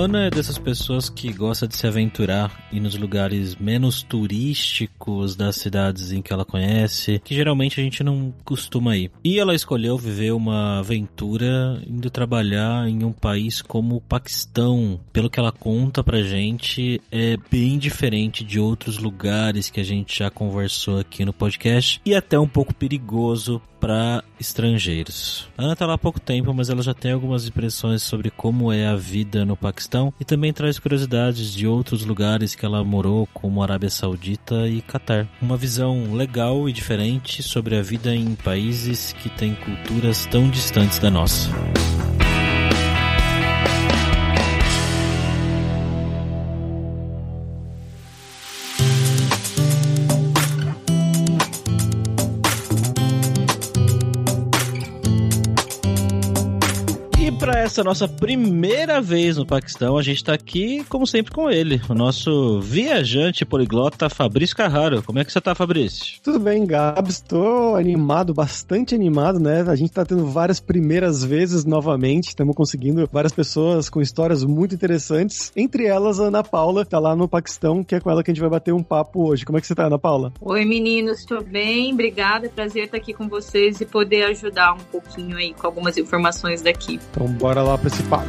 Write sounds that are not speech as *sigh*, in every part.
Ana é dessas pessoas que gosta de se aventurar e nos lugares menos turísticos das cidades em que ela conhece, que geralmente a gente não costuma ir. E ela escolheu viver uma aventura indo trabalhar em um país como o Paquistão. Pelo que ela conta pra gente, é bem diferente de outros lugares que a gente já conversou aqui no podcast e até um pouco perigoso para estrangeiros. A Ana tá lá há pouco tempo, mas ela já tem algumas impressões sobre como é a vida no Paquistão e também traz curiosidades de outros lugares que ela morou, como Arábia Saudita e Catar. Uma visão legal e diferente sobre a vida em países que têm culturas tão distantes da nossa. Para essa nossa primeira vez no Paquistão, a gente está aqui, como sempre, com ele, o nosso viajante poliglota Fabrício Carraro. Como é que você está, Fabrício? Tudo bem, Gabs. Estou animado, bastante animado, né? A gente está tendo várias primeiras vezes novamente, estamos conseguindo várias pessoas com histórias muito interessantes, entre elas a Ana Paula, que tá lá no Paquistão, que é com ela que a gente vai bater um papo hoje. Como é que você está, Ana Paula? Oi, meninos, estou bem, obrigada, prazer estar aqui com vocês e poder ajudar um pouquinho aí com algumas informações daqui. Então, bora lá para esse papo.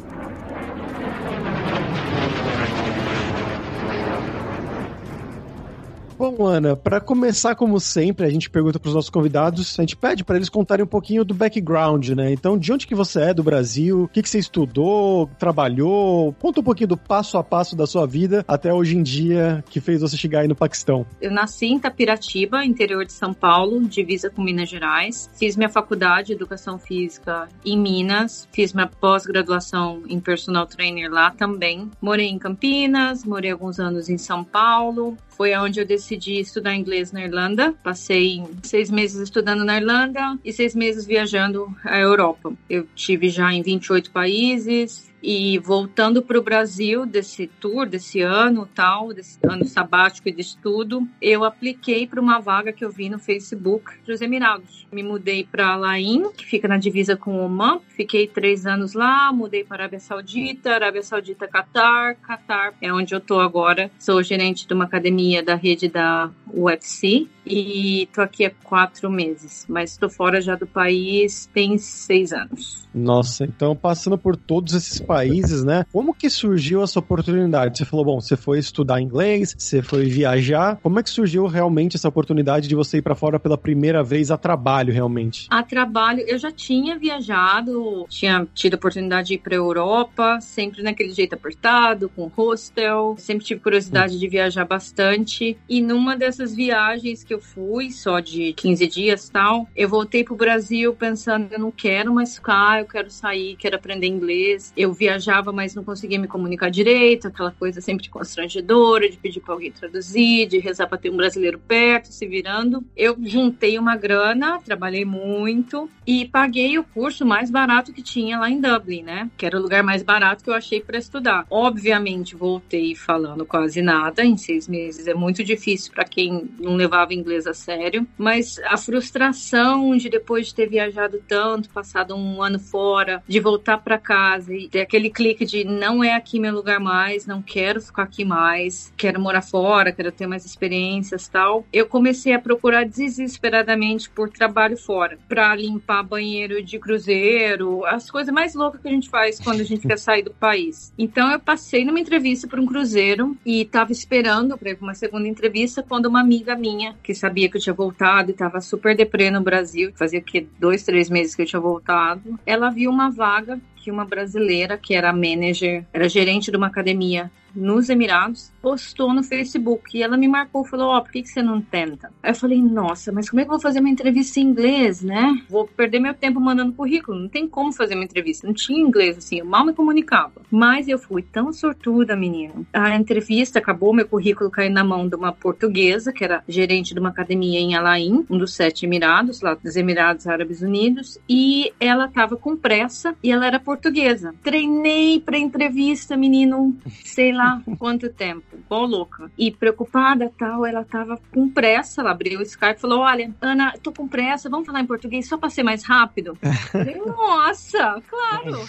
Bom, Ana, para começar como sempre, a gente pergunta para os nossos convidados, a gente pede para eles contarem um pouquinho do background, né? Então, de onde que você é do Brasil? O que, que você estudou, trabalhou? Conta um pouquinho do passo a passo da sua vida até hoje em dia que fez você chegar aí no Paquistão. Eu nasci em Tapiratiba, interior de São Paulo, divisa com Minas Gerais. Fiz minha faculdade de Educação Física em Minas, fiz minha pós-graduação em Personal Trainer lá também. Morei em Campinas, morei alguns anos em São Paulo, foi onde eu decidi estudar inglês na Irlanda. Passei seis meses estudando na Irlanda e seis meses viajando a Europa. Eu tive já em 28 países, e voltando para o Brasil desse tour, desse ano tal, desse ano sabático e de estudo, eu apliquei para uma vaga que eu vi no Facebook dos Emirados. Me mudei para Laim, que fica na divisa com Oman. Fiquei três anos lá, mudei para Arábia Saudita, Arábia Saudita, Catar. Catar é onde eu estou agora. Sou gerente de uma academia da rede da UFC e tô aqui há quatro meses, mas estou fora já do país tem seis anos. Nossa, então passando por todos esses países, né? Como que surgiu essa oportunidade? Você falou, bom, você foi estudar inglês, você foi viajar. Como é que surgiu realmente essa oportunidade de você ir para fora pela primeira vez a trabalho, realmente? A trabalho, eu já tinha viajado, tinha tido a oportunidade de ir para Europa, sempre naquele jeito apertado, com hostel. Sempre tive curiosidade hum. de viajar bastante. E numa dessas viagens que eu fui, só de 15 dias tal, eu voltei pro Brasil pensando, eu não quero mais ficar, eu quero sair, quero aprender inglês. Eu viajava, mas não conseguia me comunicar direito, aquela coisa sempre constrangedora, de pedir para alguém traduzir, de rezar para ter um brasileiro perto, se virando. Eu juntei uma grana, trabalhei muito e paguei o curso mais barato que tinha lá em Dublin, né? Que era o lugar mais barato que eu achei para estudar. Obviamente, voltei falando quase nada. Em seis meses é muito difícil para quem não levava inglês a sério, mas a frustração de depois de ter viajado tanto, passado um ano fora, de voltar para casa e ter aquele clique de não é aqui meu lugar mais, não quero ficar aqui mais, quero morar fora, quero ter mais experiências tal. Eu comecei a procurar desesperadamente por trabalho fora, para limpar banheiro de cruzeiro, as coisas mais loucas que a gente faz quando a gente quer *laughs* sair do país. Então eu passei numa entrevista para um cruzeiro e estava esperando para uma segunda entrevista quando uma amiga minha que que sabia que eu tinha voltado e estava super deprê no Brasil, fazia que dois, três meses que eu tinha voltado. Ela viu uma vaga que uma brasileira, que era manager, era gerente de uma academia nos Emirados, postou no Facebook e ela me marcou, falou, ó, oh, por que, que você não tenta? Aí eu falei, nossa, mas como é que eu vou fazer uma entrevista em inglês, né? Vou perder meu tempo mandando currículo, não tem como fazer uma entrevista, não tinha inglês, assim, eu mal me comunicava. Mas eu fui tão sortuda, menino. A entrevista acabou, meu currículo caiu na mão de uma portuguesa, que era gerente de uma academia em Alain, um dos sete Emirados, lá dos Emirados Árabes Unidos, e ela tava com pressa e ela era portuguesa. Treinei pra entrevista, menino, sei lá lá quanto tempo, igual louca. E preocupada tal, ela tava com pressa, ela abriu o Skype e falou: Olha, Ana, tô com pressa, vamos falar em português só pra ser mais rápido? *laughs* falei, Nossa, claro.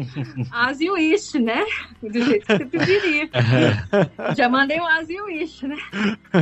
*laughs* As you wish, né? Do jeito que você preferir. *laughs* Já mandei o as you wish, né?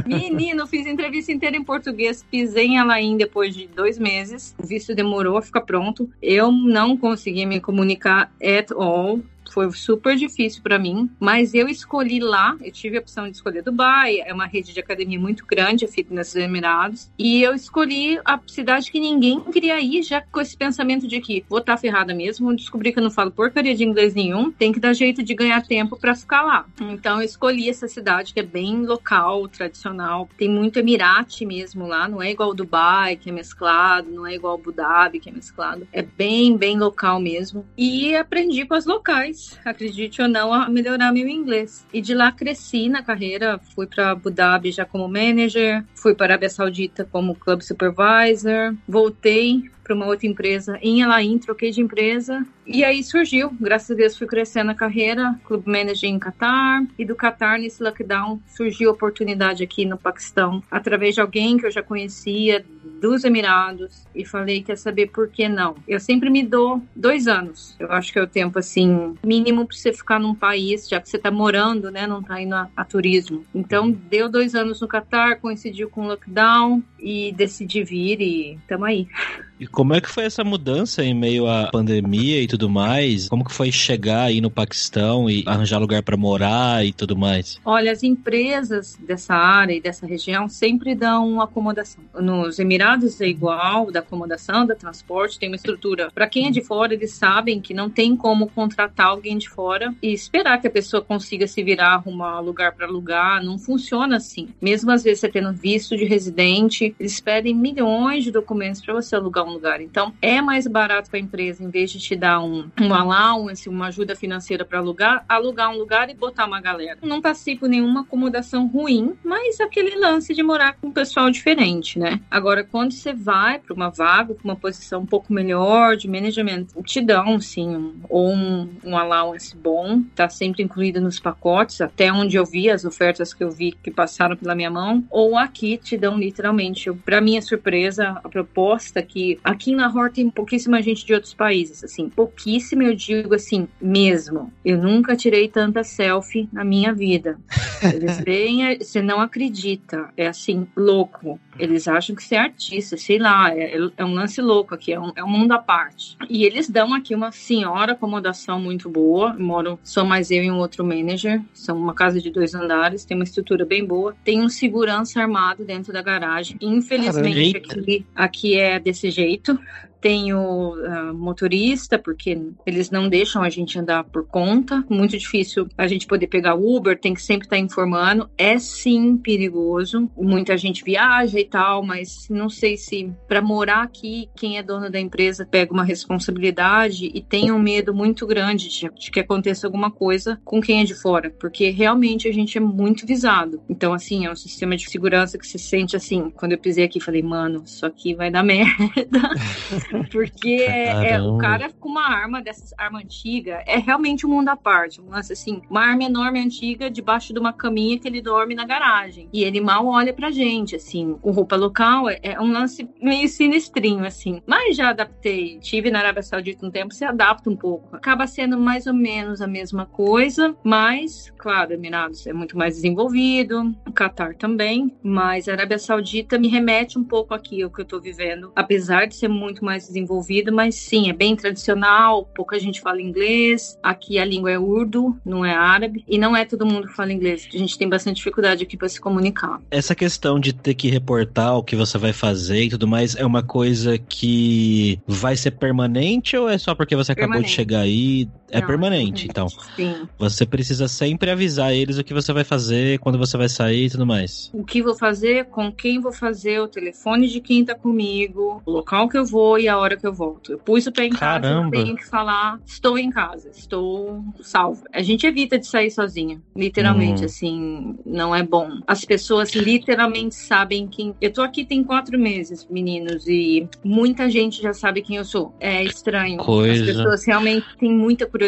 Menino, fiz entrevista inteira em português, pisei em Alain depois de dois meses. O visto demorou a ficar pronto. Eu não consegui me comunicar at all foi super difícil para mim, mas eu escolhi lá, eu tive a opção de escolher Dubai, é uma rede de academia muito grande, a Fitness dos Emirados, e eu escolhi a cidade que ninguém queria ir, já com esse pensamento de que vou estar tá ferrada mesmo, descobri que eu não falo porcaria de inglês nenhum, tem que dar jeito de ganhar tempo para ficar lá. Então eu escolhi essa cidade que é bem local, tradicional, tem muito Emirate mesmo lá, não é igual Dubai, que é mesclado, não é igual Abu Dhabi, que é mesclado, é bem, bem local mesmo. E aprendi com as locais acredite ou não, a melhorar meu inglês. E de lá cresci na carreira, fui para Abu Dhabi já como manager, fui para a Arábia Saudita como club supervisor, voltei para uma outra empresa em Elaim, troquei de empresa e aí surgiu, graças a Deus fui crescendo a carreira, clube manager em Qatar e do Qatar nesse lockdown surgiu a oportunidade aqui no Paquistão através de alguém que eu já conhecia dos Emirados e falei quer saber por que não. Eu sempre me dou dois anos. Eu acho que é o tempo assim mínimo para você ficar num país já que você está morando, né, não está indo a, a turismo. Então deu dois anos no Qatar, coincidiu com o lockdown e decidi vir e estamos aí. *laughs* E como é que foi essa mudança em meio à pandemia e tudo mais? Como que foi chegar aí no Paquistão e arranjar lugar para morar e tudo mais? Olha, as empresas dessa área e dessa região sempre dão acomodação. Nos Emirados é igual, da acomodação, da transporte, tem uma estrutura. Para quem é de fora, eles sabem que não tem como contratar alguém de fora e esperar que a pessoa consiga se virar, arrumar lugar para alugar. Não funciona assim. Mesmo às vezes você tendo visto de residente, eles pedem milhões de documentos para você alugar um lugar. Então, é mais barato para a empresa, em vez de te dar um, um allowance, uma ajuda financeira para alugar, alugar um lugar e botar uma galera. Não passei por nenhuma acomodação ruim, mas aquele lance de morar com um pessoal diferente, né? Agora, quando você vai para uma vaga, para uma posição um pouco melhor de management, te dão, sim, um, ou um, um allowance bom, tá sempre incluído nos pacotes, até onde eu vi, as ofertas que eu vi que passaram pela minha mão, ou aqui te dão literalmente, para minha surpresa, a proposta que Aqui na Lahore tem pouquíssima gente de outros países, assim, pouquíssima, eu digo assim, mesmo. Eu nunca tirei tanta selfie na minha vida. Eles *laughs* veem, você não acredita, é assim, louco. Eles acham que você é artista, sei lá, é, é um lance louco aqui, é um, é um mundo à parte. E eles dão aqui uma senhora acomodação muito boa, moro só mais eu e um outro manager, são uma casa de dois andares, tem uma estrutura bem boa, tem um segurança armado dentro da garagem. Infelizmente, aqui, aqui é desse jeito jeito tem o uh, motorista, porque eles não deixam a gente andar por conta. Muito difícil a gente poder pegar Uber, tem que sempre estar tá informando. É sim perigoso. Muita gente viaja e tal, mas não sei se para morar aqui, quem é dono da empresa pega uma responsabilidade e tem um medo muito grande de, de que aconteça alguma coisa com quem é de fora, porque realmente a gente é muito visado. Então, assim, é um sistema de segurança que se sente assim. Quando eu pisei aqui, falei, mano, isso aqui vai dar merda. *laughs* Porque *laughs* é, é, o cara com uma arma dessas arma antiga é realmente um mundo à parte. Um lance assim, uma arma enorme antiga debaixo de uma caminha que ele dorme na garagem. E ele mal olha pra gente, assim, com roupa local. É, é um lance meio sinistrinho, assim. Mas já adaptei. Tive na Arábia Saudita um tempo, se adapta um pouco. Acaba sendo mais ou menos a mesma coisa, mas, claro, Emirados é muito mais desenvolvido, o Qatar também, mas a Arábia Saudita me remete um pouco aqui ao que eu tô vivendo, apesar de ser muito mais mais desenvolvido, mas sim, é bem tradicional, pouca gente fala inglês. Aqui a língua é urdu, não é árabe, e não é todo mundo que fala inglês. A gente tem bastante dificuldade aqui para se comunicar. Essa questão de ter que reportar o que você vai fazer e tudo mais é uma coisa que vai ser permanente ou é só porque você acabou permanente. de chegar aí? É não, permanente, então. Sim. Você precisa sempre avisar eles o que você vai fazer, quando você vai sair e tudo mais. O que vou fazer, com quem vou fazer, o telefone de quem tá comigo, o local que eu vou e a hora que eu volto. Eu pus o pé em Caramba. casa, eu tenho que falar, estou em casa, estou salvo. A gente evita de sair sozinha, literalmente, hum. assim, não é bom. As pessoas literalmente sabem quem. Eu tô aqui tem quatro meses, meninos, e muita gente já sabe quem eu sou. É estranho. Coisa. As pessoas realmente têm muita curiosidade.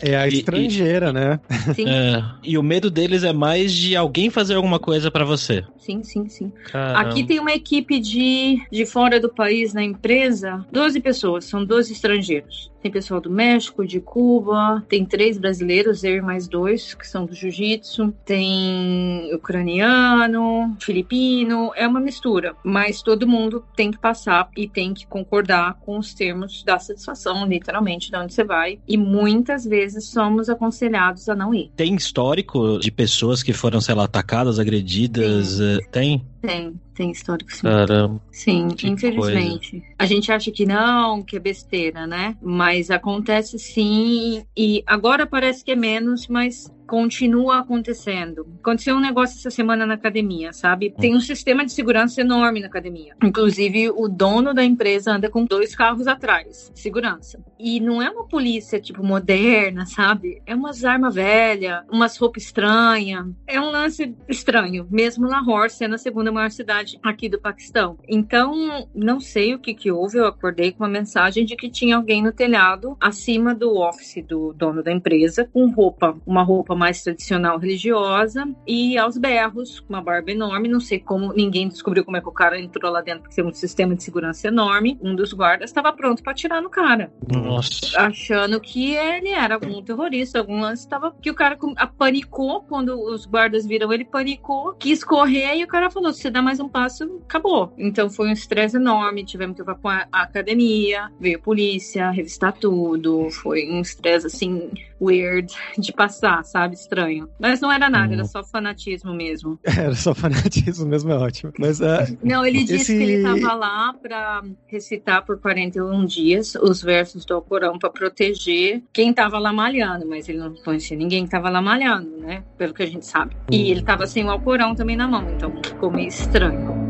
É a estrangeira, e, né? Sim. É, e o medo deles é mais de alguém fazer alguma coisa para você. Sim, sim, sim. Caramba. Aqui tem uma equipe de, de fora do país na empresa, 12 pessoas, são 12 estrangeiros. Tem pessoal do México, de Cuba, tem três brasileiros, eu e mais dois, que são do jiu-jitsu, tem ucraniano, filipino, é uma mistura. Mas todo mundo tem que passar e tem que concordar com os termos da satisfação, literalmente, de onde você vai. E muitas vezes somos aconselhados a não ir. Tem histórico de pessoas que foram, sei lá, atacadas, agredidas? Sim. Eh, tem? Tem, tem histórico sim. Caramba. Sim, infelizmente. Coisa. A gente acha que não, que é besteira, né? Mas acontece sim. E agora parece que é menos, mas continua acontecendo. Aconteceu um negócio essa semana na academia, sabe? Tem um sistema de segurança enorme na academia. Inclusive, o dono da empresa anda com dois carros atrás, segurança. E não é uma polícia, tipo, moderna, sabe? É umas armas velhas, umas roupas estranhas. É um lance estranho, mesmo Lahore sendo a segunda maior cidade aqui do Paquistão. Então, não sei o que que houve, eu acordei com uma mensagem de que tinha alguém no telhado acima do office do dono da empresa com roupa, uma roupa mais tradicional religiosa e aos berros, com uma barba enorme. Não sei como, ninguém descobriu como é que o cara entrou lá dentro, porque tem um sistema de segurança enorme. Um dos guardas estava pronto para atirar no cara. Nossa. Achando que ele era algum terrorista, algum lance estava. Que o cara panicou quando os guardas viram ele, panicou, quis correr e o cara falou: se você dá mais um passo, acabou. Então foi um estresse enorme. Tivemos que ir a academia, veio a polícia, revistar tudo. Foi um estresse assim, weird de passar, sabe? Sabe? Estranho. Mas não era nada, era uhum. só fanatismo mesmo. *laughs* Era só fanatismo mesmo, é ótimo. Mas, uh, não, ele disse esse... que ele estava lá para recitar por 41 dias os versos do Alcorão para proteger quem estava lá malhando, mas ele não conhecia ninguém que estava lá malhando, né? Pelo que a gente sabe. E uhum. ele estava sem o Alcorão também na mão, então ficou meio estranho.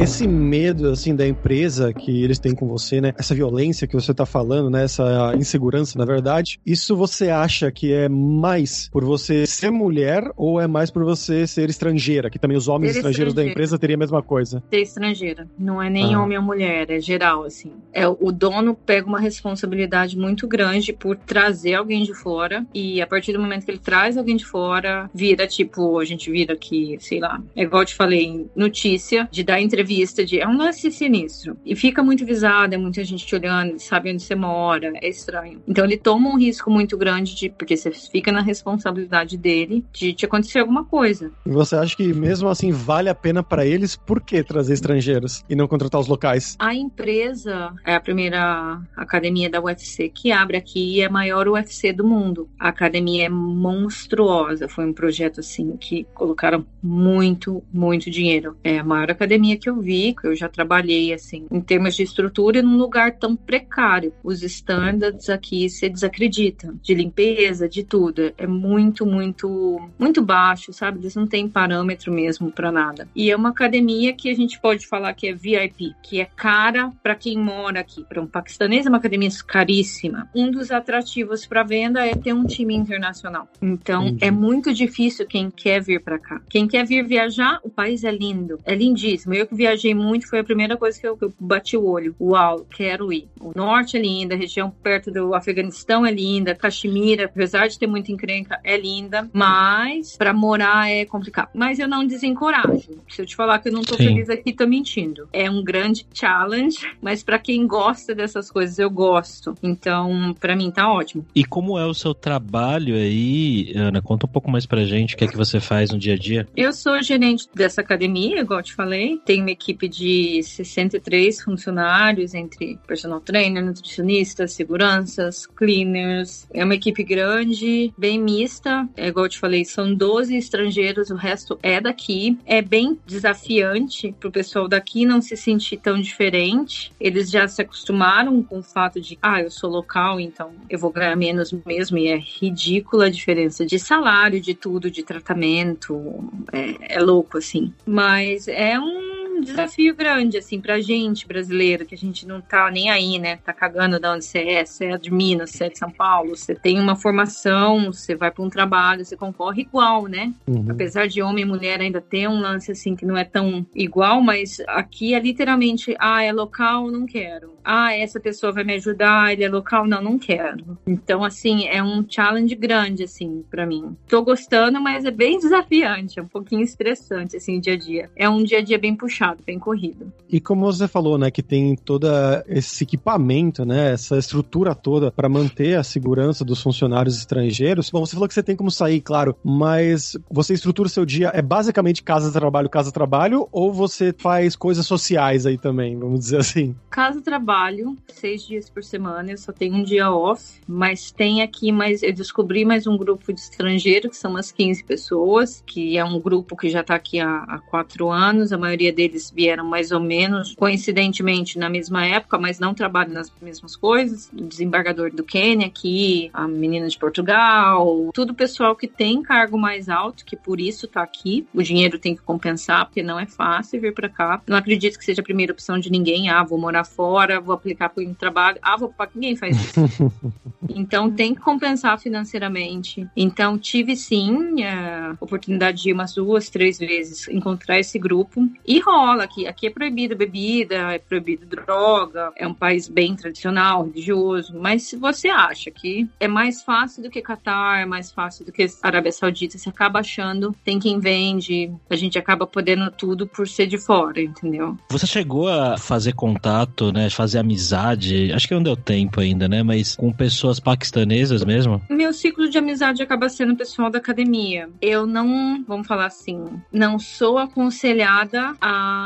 Esse medo, assim, da empresa que eles têm com você, né? Essa violência que você tá falando, né? Essa insegurança, na verdade, isso você acha que é mais por você ser mulher ou é mais por você ser estrangeira? Que também os homens ser estrangeiros da empresa teriam a mesma coisa? Ser estrangeira. Não é nem ah. homem ou mulher, é geral, assim. É, o dono pega uma responsabilidade muito grande por trazer alguém de fora e a partir do momento que ele traz alguém de fora, vira tipo, a gente vira aqui, sei lá, é igual eu te falei, notícia de dar entrevista vista de. É um lance sinistro. E fica muito visado, é muita gente te olhando, sabe onde você mora, é estranho. Então ele toma um risco muito grande, de, porque você fica na responsabilidade dele de te acontecer alguma coisa. E você acha que mesmo assim vale a pena para eles, por que trazer estrangeiros e não contratar os locais? A empresa é a primeira academia da UFC que abre aqui e é a maior UFC do mundo. A academia é monstruosa, foi um projeto assim que colocaram muito, muito dinheiro. É a maior academia que eu vi, que eu já trabalhei assim, em termos de estrutura, num lugar tão precário. Os standards aqui se desacreditam, de limpeza, de tudo. É muito, muito, muito baixo, sabe? Eles não têm parâmetro mesmo para nada. E é uma academia que a gente pode falar que é VIP, que é cara para quem mora aqui. Para um paquistanês, é uma academia caríssima. Um dos atrativos para venda é ter um time internacional. Então, Entendi. é muito difícil quem quer vir para cá. Quem quer vir viajar, o país é lindo, é lindíssimo. Eu que viajei muito, foi a primeira coisa que eu, que eu bati o olho. Uau, quero ir. O norte é linda, a região perto do Afeganistão é linda, Caxemira, apesar de ter muita encrenca, é linda, mas para morar é complicado. Mas eu não desencorajo. Se eu te falar que eu não tô Sim. feliz aqui, tô mentindo. É um grande challenge, mas para quem gosta dessas coisas, eu gosto. Então, para mim tá ótimo. E como é o seu trabalho aí, Ana? Conta um pouco mais pra gente o que é que você faz no dia a dia. Eu sou gerente dessa academia, igual eu te falei. Tenho uma equipe de 63 funcionários, entre personal trainer, nutricionistas, seguranças, cleaners. É uma equipe grande, bem mista. É, igual eu te falei, são 12 estrangeiros, o resto é daqui. É bem desafiante pro pessoal daqui não se sentir tão diferente. Eles já se acostumaram com o fato de, ah, eu sou local, então eu vou ganhar menos mesmo. E é ridícula a diferença de salário, de tudo, de tratamento. É, é louco, assim. Mas é um um desafio grande, assim, pra gente brasileiro, que a gente não tá nem aí, né? Tá cagando de onde você é, você é de Minas, você é de São Paulo, você tem uma formação, você vai para um trabalho, você concorre igual, né? Uhum. Apesar de homem e mulher ainda ter um lance assim que não é tão igual, mas aqui é literalmente, ah, é local, não quero. Ah, essa pessoa vai me ajudar, ele é local, não, não quero. Então, assim, é um challenge grande, assim, para mim. Tô gostando, mas é bem desafiante, é um pouquinho estressante, assim, o dia a dia. É um dia a dia bem puxado puxado, bem corrido. E como você falou, né, que tem todo esse equipamento, né, essa estrutura toda para manter a segurança dos funcionários estrangeiros. Bom, você falou que você tem como sair, claro, mas você estrutura o seu dia é basicamente casa trabalho, casa trabalho ou você faz coisas sociais aí também, vamos dizer assim? Casa trabalho, seis dias por semana, eu só tenho um dia off, mas tem aqui mais, eu descobri mais um grupo de estrangeiros que são umas 15 pessoas, que é um grupo que já tá aqui há, há quatro anos, a maioria deles eles vieram mais ou menos coincidentemente na mesma época, mas não trabalham nas mesmas coisas. O desembargador do Quênia aqui, a menina de Portugal, tudo pessoal que tem cargo mais alto, que por isso tá aqui. O dinheiro tem que compensar, porque não é fácil vir para cá. Não acredito que seja a primeira opção de ninguém. Ah, vou morar fora, vou aplicar para um trabalho. Ah, vou para ninguém faz isso. *laughs* então tem que compensar financeiramente. Então tive sim a oportunidade de ir umas duas, três vezes encontrar esse grupo e rola escola, aqui, aqui é proibida bebida, é proibido droga, é um país bem tradicional, religioso, mas se você acha que é mais fácil do que Catar, é mais fácil do que Arábia Saudita, você acaba achando, tem quem vende, a gente acaba podendo tudo por ser de fora, entendeu? Você chegou a fazer contato, né, fazer amizade, acho que não deu tempo ainda, né, mas com pessoas paquistanesas mesmo? Meu ciclo de amizade acaba sendo pessoal da academia. Eu não, vamos falar assim, não sou aconselhada a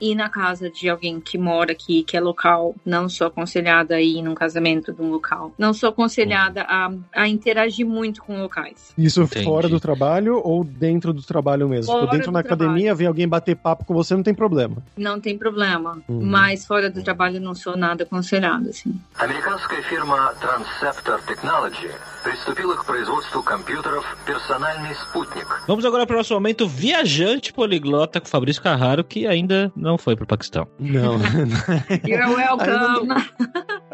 ir na casa de alguém que mora aqui, que é local. Não sou aconselhada a ir num casamento de um local. Não sou aconselhada a, a interagir muito com locais. Isso Entendi. fora do trabalho ou dentro do trabalho mesmo? Fora tipo, dentro da academia, trabalho. vem alguém bater papo com você, não tem problema. Não tem problema. Uhum. Mas fora do trabalho, não sou nada aconselhada, assim. Американская фирма Transceptor Technology приступила к производству компьютеров «Персональный спутник». Vamos agora para o nosso momento viajante poliglota com Fabrício Carraro, que ainda não foi para o Paquistão. Não. *laughs* You're welcome.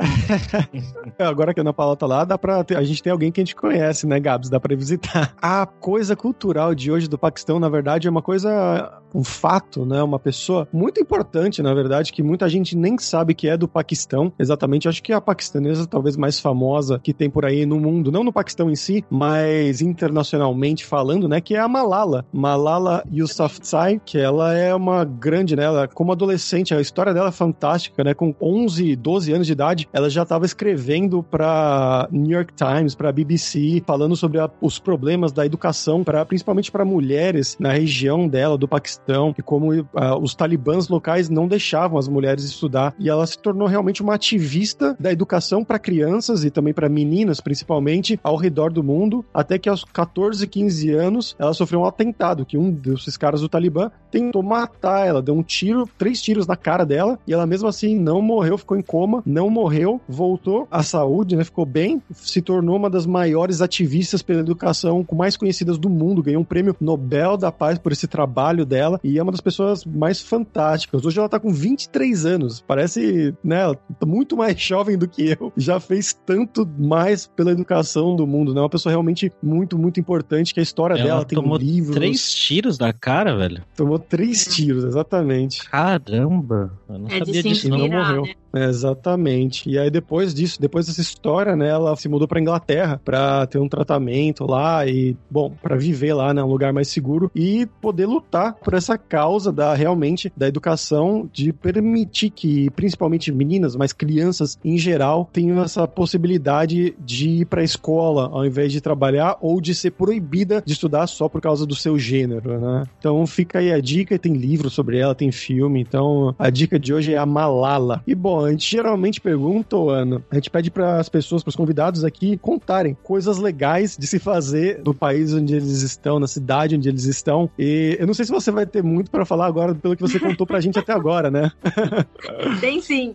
*laughs* agora que a Ana Paula tá lá, dá pra ter, a gente tem alguém que a gente conhece, né, Gabs? Dá para visitar. *laughs* A coisa cultural de hoje do Paquistão, na verdade, é uma coisa um fato, né? Uma pessoa muito importante, na verdade, que muita gente nem sabe que é do Paquistão. Exatamente, acho que é a paquistanesa talvez mais famosa que tem por aí no mundo, não no Paquistão em si, mas internacionalmente falando, né? Que é a Malala. Malala Yousafzai, que ela é uma grande, né? Ela, como adolescente, a história dela é fantástica, né? Com 11, 12 anos de idade, ela já estava escrevendo para New York Times, para BBC, falando sobre a, os problemas da educação, principalmente para mulheres na região dela, do Paquistão e como uh, os talibãs locais não deixavam as mulheres estudar. E ela se tornou realmente uma ativista da educação para crianças e também para meninas, principalmente, ao redor do mundo, até que aos 14, 15 anos ela sofreu um atentado, que um desses caras do Talibã tentou matar ela, deu um tiro, três tiros na cara dela, e ela mesmo assim não morreu, ficou em coma, não morreu, voltou à saúde, né, ficou bem, se tornou uma das maiores ativistas pela educação, mais conhecidas do mundo, ganhou um prêmio Nobel da Paz por esse trabalho dela, e é uma das pessoas mais fantásticas. Hoje ela tá com 23 anos, parece, né, ela tá muito mais *laughs* jovem do que eu. Já fez tanto mais pela educação do mundo, né? Uma pessoa realmente muito, muito importante que a história Ela dela tem tomou livros. três tiros na cara, velho. Tomou três tiros, exatamente. Caramba. Eu não É sabia disso, não. morreu. né? Exatamente. E aí depois disso, depois dessa história, né, ela se mudou pra Inglaterra pra ter um tratamento lá e, bom, pra viver lá, né, um lugar mais seguro e poder lutar por essa causa da realmente da educação de permitir que principalmente meninas, mas crianças em geral tenham essa possibilidade de ir pra escola ao invés de trabalhar ou de ser proibida de estudar só por causa do seu gênero, né? Então fica aí a dica, tem livro sobre ela, tem filme, então a dica de hoje é a Malala. E bom, a gente geralmente pergunta, Ana, a gente pede para as pessoas, para os convidados aqui, contarem coisas legais de se fazer no país onde eles estão, na cidade onde eles estão. E eu não sei se você vai ter muito para falar agora pelo que você contou pra gente até agora, né? *laughs* Tem sim.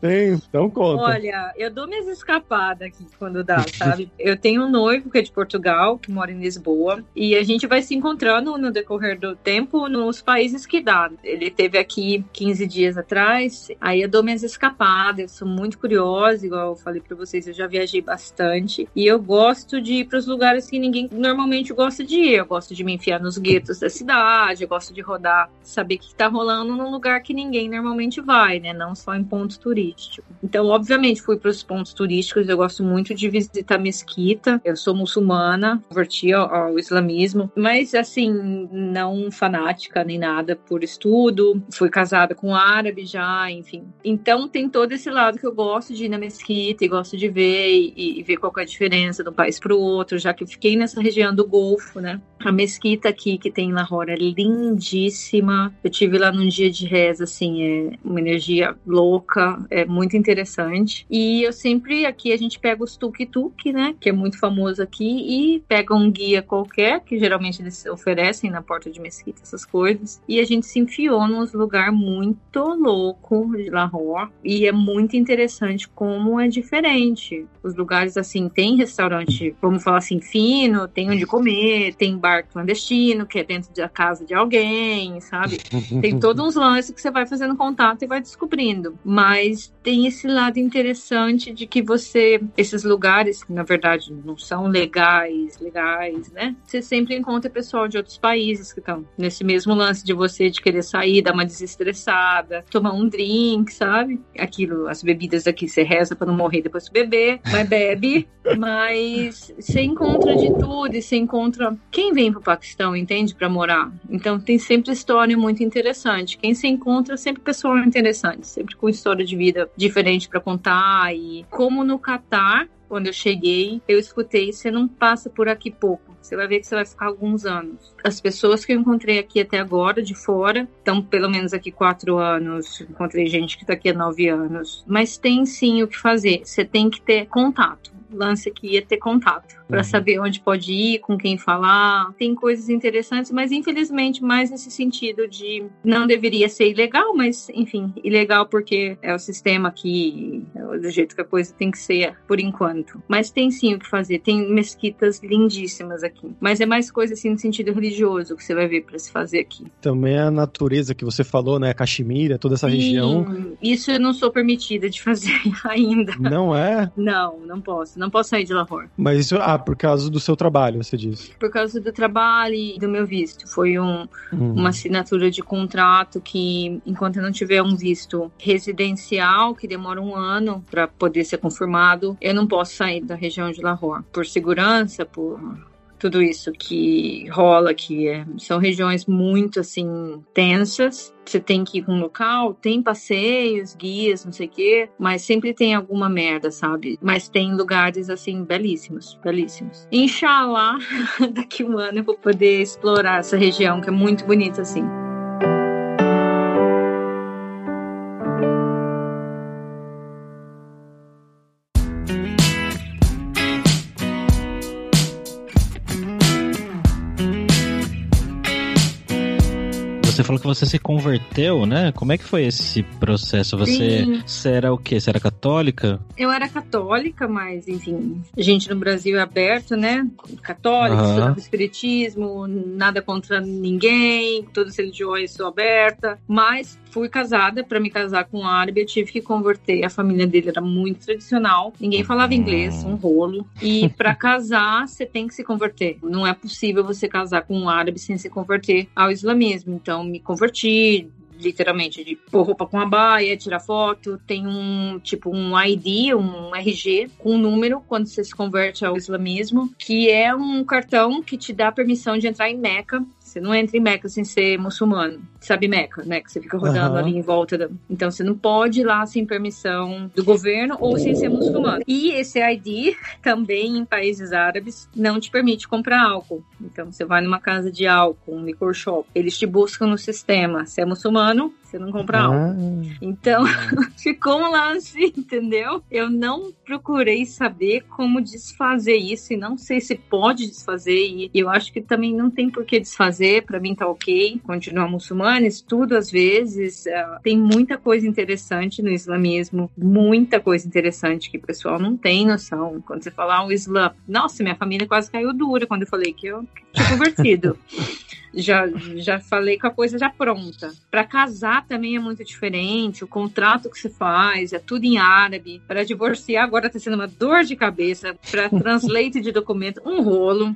Tem, então conta. Olha, eu dou minhas escapadas aqui quando dá, sabe? Eu tenho um noivo que é de Portugal, que mora em Lisboa, e a gente vai se encontrando no decorrer do tempo nos países que dá. Ele teve aqui 15 dias atrás, aí eu dou minhas escapadas, eu sou muito curiosa, igual eu falei pra vocês, eu já viajei bastante, e eu gosto de ir pros lugares que ninguém normalmente gosta de ir. Eu gosto de me enfiar nos guetos da cidade, eu gosto de rodar, saber o que tá rolando num lugar que ninguém normalmente vai, né? Não só em pontos turísticos. Então, obviamente, fui para os pontos turísticos. Eu gosto muito de visitar mesquita. Eu sou muçulmana, converti ao, ao islamismo, mas assim, não fanática nem nada por estudo. Fui casada com um árabe já, enfim. Então, tem todo esse lado que eu gosto de ir na mesquita e gosto de ver e, e ver qual é a diferença de um país para o outro, já que eu fiquei nessa região do Golfo, né? A mesquita aqui que tem em Lahore é lindíssima. Eu tive lá num dia de reza, assim, é uma energia louca, é muito interessante. E eu sempre, aqui a gente pega os tuk-tuk, né, que é muito famoso aqui, e pega um guia qualquer, que geralmente eles oferecem na porta de mesquita, essas coisas. E a gente se enfiou num lugar muito louco de Lahore. E é muito interessante como é diferente. Os lugares, assim, tem restaurante, vamos falar assim, fino, tem onde comer, tem bar clandestino, que é dentro da casa de alguém, sabe? *laughs* Tem todos uns lances que você vai fazendo contato e vai descobrindo. Mas tem esse lado interessante de que você, esses lugares, que na verdade não são legais, legais, né? Você sempre encontra pessoal de outros países que estão nesse mesmo lance de você de querer sair, dar uma desestressada, tomar um drink, sabe? Aquilo, as bebidas aqui, você reza para não morrer depois de beber, mas bebe. Mas você encontra de tudo e você encontra quem vem pro Paquistão, entende? Para morar. Então tem sempre história muito interessante. Quem se encontra sempre pessoal interessante, sempre com história de vida diferente para contar e como no Catar quando eu cheguei, eu escutei: você não passa por aqui pouco, você vai ver que você vai ficar alguns anos. As pessoas que eu encontrei aqui até agora, de fora, estão pelo menos aqui quatro anos. Encontrei gente que está aqui há nove anos. Mas tem sim o que fazer, você tem que ter contato. Lance aqui é ter contato para Uhum. saber onde pode ir, com quem falar. Tem coisas interessantes, mas infelizmente mais nesse sentido de não deveria ser ilegal, mas enfim, ilegal porque é o sistema aqui, é do jeito que a coisa tem que ser por enquanto. Mas tem sim o que fazer. Tem mesquitas lindíssimas aqui, mas é mais coisa assim no sentido religioso que você vai ver para se fazer aqui. Também a natureza que você falou, né? Caxemira, toda essa região. Sim, Isso eu não sou permitida de fazer *laughs* ainda. Não é? Não, não posso. Não posso sair de Lahore. Mas isso, ah, por causa do seu trabalho, você disse. Por causa do trabalho e do meu visto. Foi um, Hum. uma assinatura de contrato que, enquanto eu não tiver um visto residencial, que demora um ano para poder ser confirmado, eu não posso sair da região de Lahore. Por segurança, por tudo isso que rola aqui. É, são regiões muito, assim, tensas. Você tem que ir com um local, tem passeios, guias, não sei o quê, mas sempre tem alguma merda, sabe? Mas tem lugares, assim, belíssimos, belíssimos. Inshallah, *laughs* daqui um ano eu vou poder explorar essa região, que é muito bonita, assim. Você falou que você se converteu, né? Como é que foi esse processo? Você, Sim. você era o quê? Você era católica? Eu era católica, mas, enfim, a gente no Brasil é aberto, né? Católico, Aham. estudava espiritismo, nada contra ninguém, todas as religiões sou aberta. Mas fui casada, para me casar com um árabe, eu tive que converter. A família dele era muito tradicional, ninguém falava inglês, um rolo. E para *laughs* casar, você tem que se converter. Não é possível você casar com um árabe sem se converter ao islamismo. Então, me converti, literalmente, de pôr roupa com a baia, tirar foto, tem um tipo um ID, um RG com um número quando você se converte ao islamismo, que é um cartão que te dá permissão de entrar em Meca. Você não entra em Meca sem ser muçulmano. Sabe Meca, né? Que você fica rodando Aham. ali em volta. Da... Então você não pode ir lá sem permissão do governo ou sem ser muçulmano. E esse ID também em países árabes não te permite comprar álcool. Então você vai numa casa de álcool, um licor shop, eles te buscam no sistema. Se é muçulmano, você não compra. Ah, Então, *laughs* ficou um lance, entendeu? Eu não procurei saber como desfazer isso e não sei se pode desfazer. E eu acho que também não tem por que desfazer. Pra mim tá ok. Continuar muçulmana, estudo às vezes. ah, tem muita coisa interessante no islamismo. Muita coisa interessante que o pessoal não tem noção. Quando você falar o Islã. Nossa, minha família quase caiu dura quando eu falei que eu tinha convertido. *laughs* já, já falei com a coisa já pronta. Para casar também é muito diferente, o contrato que se faz é tudo em árabe. Para divorciar agora tá sendo uma dor de cabeça, para *laughs* translate de documento, um rolo.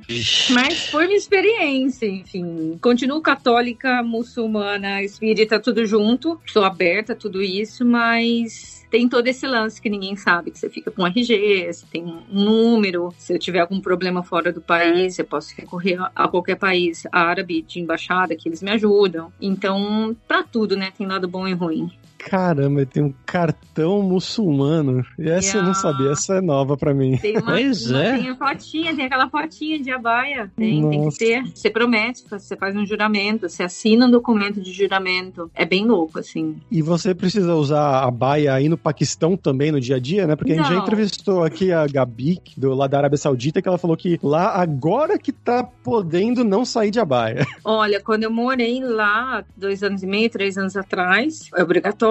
Mas foi minha experiência, enfim. Continuo católica, muçulmana, espírita, tudo junto. Sou aberta a tudo isso, mas tem todo esse lance que ninguém sabe, que você fica com RG, você tem um número, se eu tiver algum problema fora do país, eu posso recorrer a- qualquer país árabe de embaixada que eles me ajudam. Então, pra tudo, né? Tem lado bom e ruim. Caramba, tem um cartão muçulmano. E essa eu não Yeah. sabia, essa é nova pra mim. Tem uma, Pois uma- é. tem a fotinha, tem aquela fotinha de abaia. Tem, tem que ter. Você promete, você faz um juramento, você assina um documento de juramento. É bem louco, assim. E você precisa usar a baia aí no Paquistão também, no dia a dia, né? Porque a gente já Não. entrevistou aqui a Gabi, do, lá da Arábia Saudita, que ela falou que lá agora que tá podendo não sair de abaia. Olha, quando eu morei lá, dois anos e meio, três anos atrás, é obrigatório,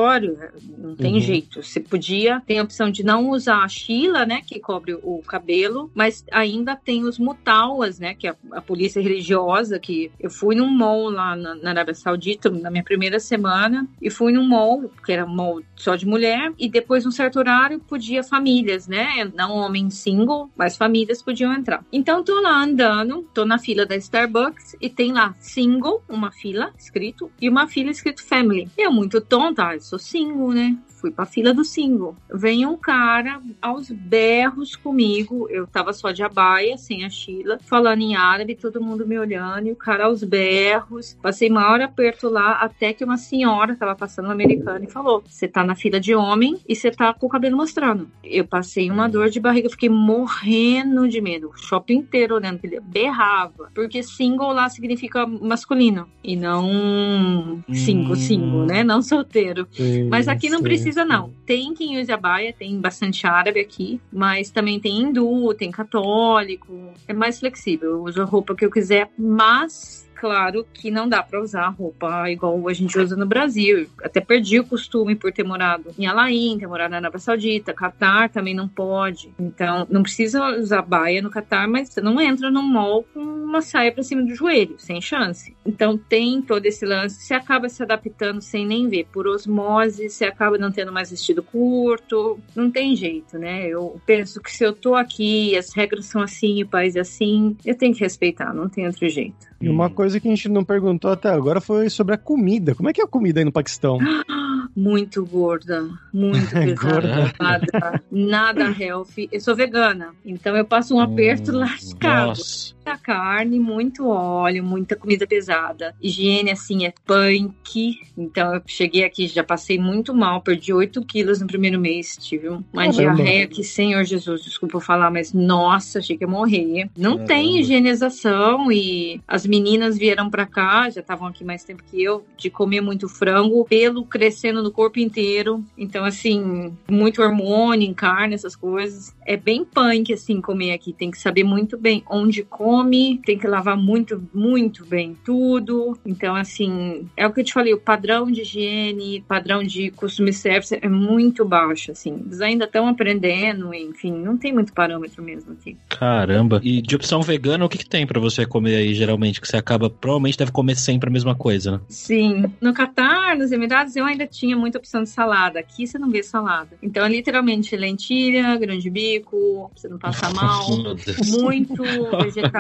não tem Uhum. jeito. Você podia, tem a opção de não usar a chila, né, que cobre o cabelo, mas ainda tem os mutauas, né, que é a, polícia religiosa, que eu fui num mall lá na, na Arábia Saudita, na minha primeira semana, e fui num mall, que era um mall só de mulher, e depois, num certo horário, podia famílias, né, não homens single, mas famílias podiam entrar. Então, tô lá andando, tô na fila da Starbucks, e tem lá single, uma fila escrito, e uma fila escrito family. Eu, muito tonta, sou single, né? Fui pra fila do single. Vem um cara aos berros comigo. Eu tava só de abaia, sem a Sheila, falando em árabe, todo mundo me olhando, e o cara aos berros. Passei maior aperto lá, até que uma senhora tava passando uma americana e falou: Você tá na fila de homem e você tá com o cabelo mostrando. Eu passei uma dor de barriga, fiquei morrendo de medo. O shopping inteiro olhando, ele, berrava. Porque single lá significa masculino e não single, Hum. single, né? Não solteiro. Mas aqui não Sim, precisa, não. Tem quem use a baia, tem bastante árabe aqui, mas também tem hindu, tem católico. É mais flexível. Eu uso a roupa que eu quiser, mas. Claro que não dá pra usar roupa igual a gente usa no Brasil. Até perdi o costume por ter morado em Alain, ter morado na Arábia Saudita. Catar também não pode. Então, não precisa usar baia no Catar, mas você não entra num mall com uma saia pra cima do joelho, sem chance. Então, tem todo esse lance. Você acaba se adaptando sem nem ver. Por osmose, você acaba não tendo mais vestido curto. Não tem jeito, né? Eu penso que se eu tô aqui, as regras são assim, o país é assim, eu tenho que respeitar, não tem outro jeito. E uma coisa que a gente não perguntou até agora foi sobre a comida. Como é que é a comida aí no Paquistão? *gasps* Muito gorda, muito *laughs* É pesada. gorda. Nada, nada healthy. Eu sou vegana, então eu passo um aperto Hum, lascado. Nossa. Muita carne, muito óleo, muita comida pesada. Higiene, assim, é punk. Então eu cheguei aqui, já passei muito mal, perdi 8 quilos no primeiro mês. Tive uma Caramba. diarreia que, Senhor Jesus, desculpa eu falar, mas nossa, achei que ia morrer. Não Caramba. tem higienização e as meninas vieram pra cá, já estavam aqui mais tempo que eu, de comer muito frango, pelo crescendo no corpo inteiro. Então, assim, muito hormônio em carne, essas coisas. É bem punk, assim, comer aqui. Tem que saber muito bem onde come come, tem que lavar muito, muito bem tudo. Então, assim, é o que eu te falei, o padrão de higiene, padrão de customer service é muito baixo, assim. Eles ainda estão aprendendo, enfim, não tem muito parâmetro mesmo aqui. Caramba. E de opção vegana, o que, que tem para você comer aí, geralmente? Que você acaba, provavelmente deve comer sempre a mesma coisa, né? Sim. No Catar, nos Emirados, eu ainda tinha muita opção de salada. Aqui você não vê salada. Então, é literalmente lentilha, grande bico, pra você não passar *laughs* mal. muito *laughs* vegetal.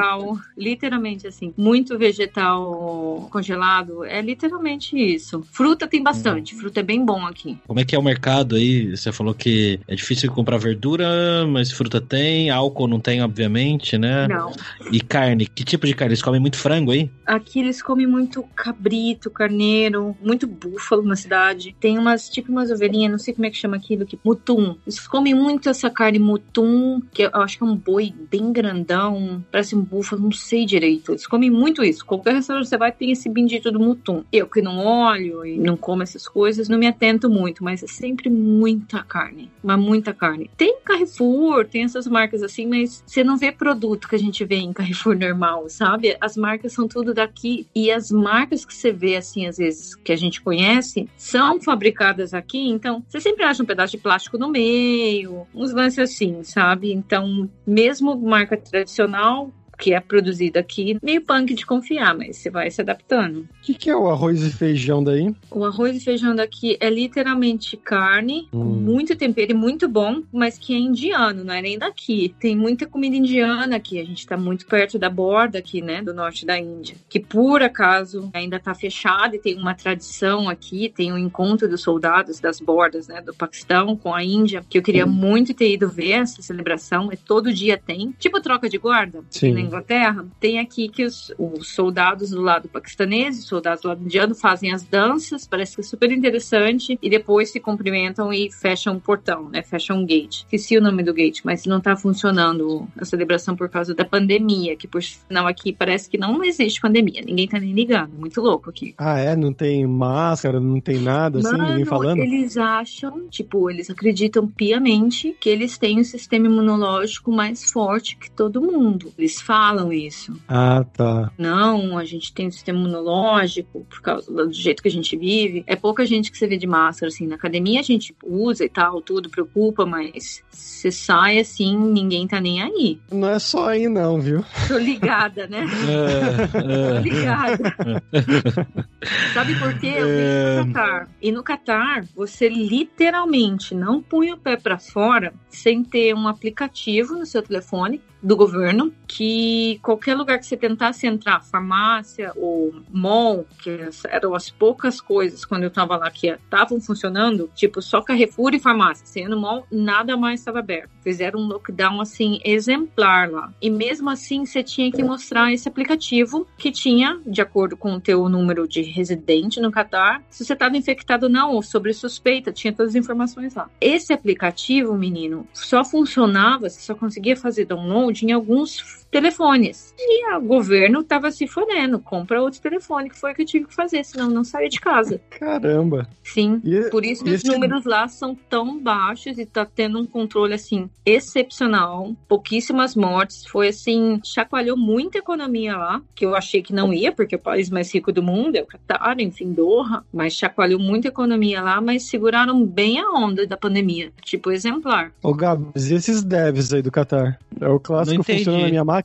Literalmente assim. Muito vegetal congelado. É literalmente isso. Fruta tem bastante. Fruta é bem bom aqui. Como é que é o mercado aí? Você falou que é difícil comprar verdura, mas fruta tem. Álcool não tem, obviamente, né? Não. E carne? Que tipo de carne? Eles comem muito frango aí? Aqui eles comem muito cabrito, carneiro, muito búfalo na cidade. Tem umas, tipo umas ovelhinhas, não sei como é que chama aquilo, que mutum. Eles comem muito essa carne mutum, que eu acho que é um boi bem grandão, parece um búfalo, não sei direito. Eles comem muito isso. Qualquer restaurante você vai, tem esse bendito do mutum. Eu que não olho e não como essas coisas, não me atento muito, mas é sempre muita carne. Mas muita carne. Tem Carrefour, tem essas marcas assim, mas você não vê produto que a gente vê em Carrefour normal, sabe? As marcas são tudo daqui e as marcas que você vê assim, às vezes, que a gente conhece, são fabricadas aqui, então você sempre acha um pedaço de plástico no meio, uns lances assim, sabe? Então, mesmo marca tradicional, que é produzida aqui, meio punk de confiar, mas você vai se adaptando. O que, que é o arroz e feijão daí? O arroz e feijão daqui é literalmente carne, com Hum. muito tempero e muito bom, mas que é indiano, não é nem daqui. Tem muita comida indiana aqui, a gente tá muito perto da borda aqui, né, do norte da Índia, que por acaso ainda tá fechada e tem uma tradição aqui, tem um encontro dos soldados das bordas, né, do Paquistão com a Índia, que eu queria muito ter ido ver essa celebração, é todo dia tem, tipo troca de guarda, Sim. na Inglaterra, tem aqui que os, os soldados do lado paquistanês, os soldados do lado indiano fazem as danças, parece que é super interessante, e depois se cumprimentam e fecham o portão, né? Fecham um gate. Esqueci o nome do gate, mas não tá funcionando a celebração por causa da pandemia, que por sinal aqui parece que não existe pandemia, ninguém tá nem ligando, muito louco aqui. Ah, é? Não tem máscara, não tem nada assim, ninguém Mano, falando? eles acham, tipo, eles acreditam piamente que eles têm um sistema imunológico mais forte que todo mundo. Eles falam isso. Ah, tá. Não, a gente tem um sistema imunológico por causa do jeito que a gente vive. É pouca gente que você vê de máscara, assim. Na academia a gente usa e tal, tudo, preocupa, mas você sai assim, ninguém tá nem aí. Não é só aí não, viu? Tô ligada, né? É, Tô ligada. *laughs* Sabe por quê? Eu É. vim no Catar. E no Catar, você literalmente não põe o pé pra fora sem ter um aplicativo no seu telefone do governo que qualquer lugar que você tentasse entrar, farmácia ou mall, que eram as poucas coisas quando eu tava lá que estavam funcionando, tipo só Carrefour e farmácia. No mall, nada mais estava aberto. Fizeram um lockdown assim exemplar lá. E mesmo assim, você tinha que mostrar esse aplicativo que tinha, de acordo com o teu número de residente no Catar, se você estava infectado ou não, ou sobre suspeita, tinha todas as informações lá. Esse aplicativo, menino, só funcionava, você só conseguia fazer download em alguns telefones. E o governo tava se fodendo, compra outro telefone, que foi o que eu tive que fazer, senão eu não saía de casa. Caramba. Sim. E, Por isso que os números lá são tão baixos e tá tendo um controle assim excepcional, pouquíssimas mortes, foi assim, chacoalhou muita economia lá, que eu achei que não ia, porque é o país mais rico do mundo é o Catar, enfim, Doha, mas chacoalhou muita economia lá, mas seguraram bem a onda da pandemia, tipo exemplar. Ô, Gabs, e esses devs aí do Qatar? É o clássico funciona na minha máquina?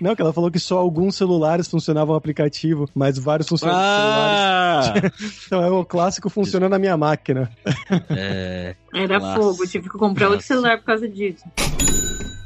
Não, que ela falou que só alguns celulares funcionavam o aplicativo, mas vários funcionam nos celulares. Ah! *laughs* Então é o clássico funciona na minha máquina. É. Era Nossa. fogo, tive que comprar outro celular por causa disso.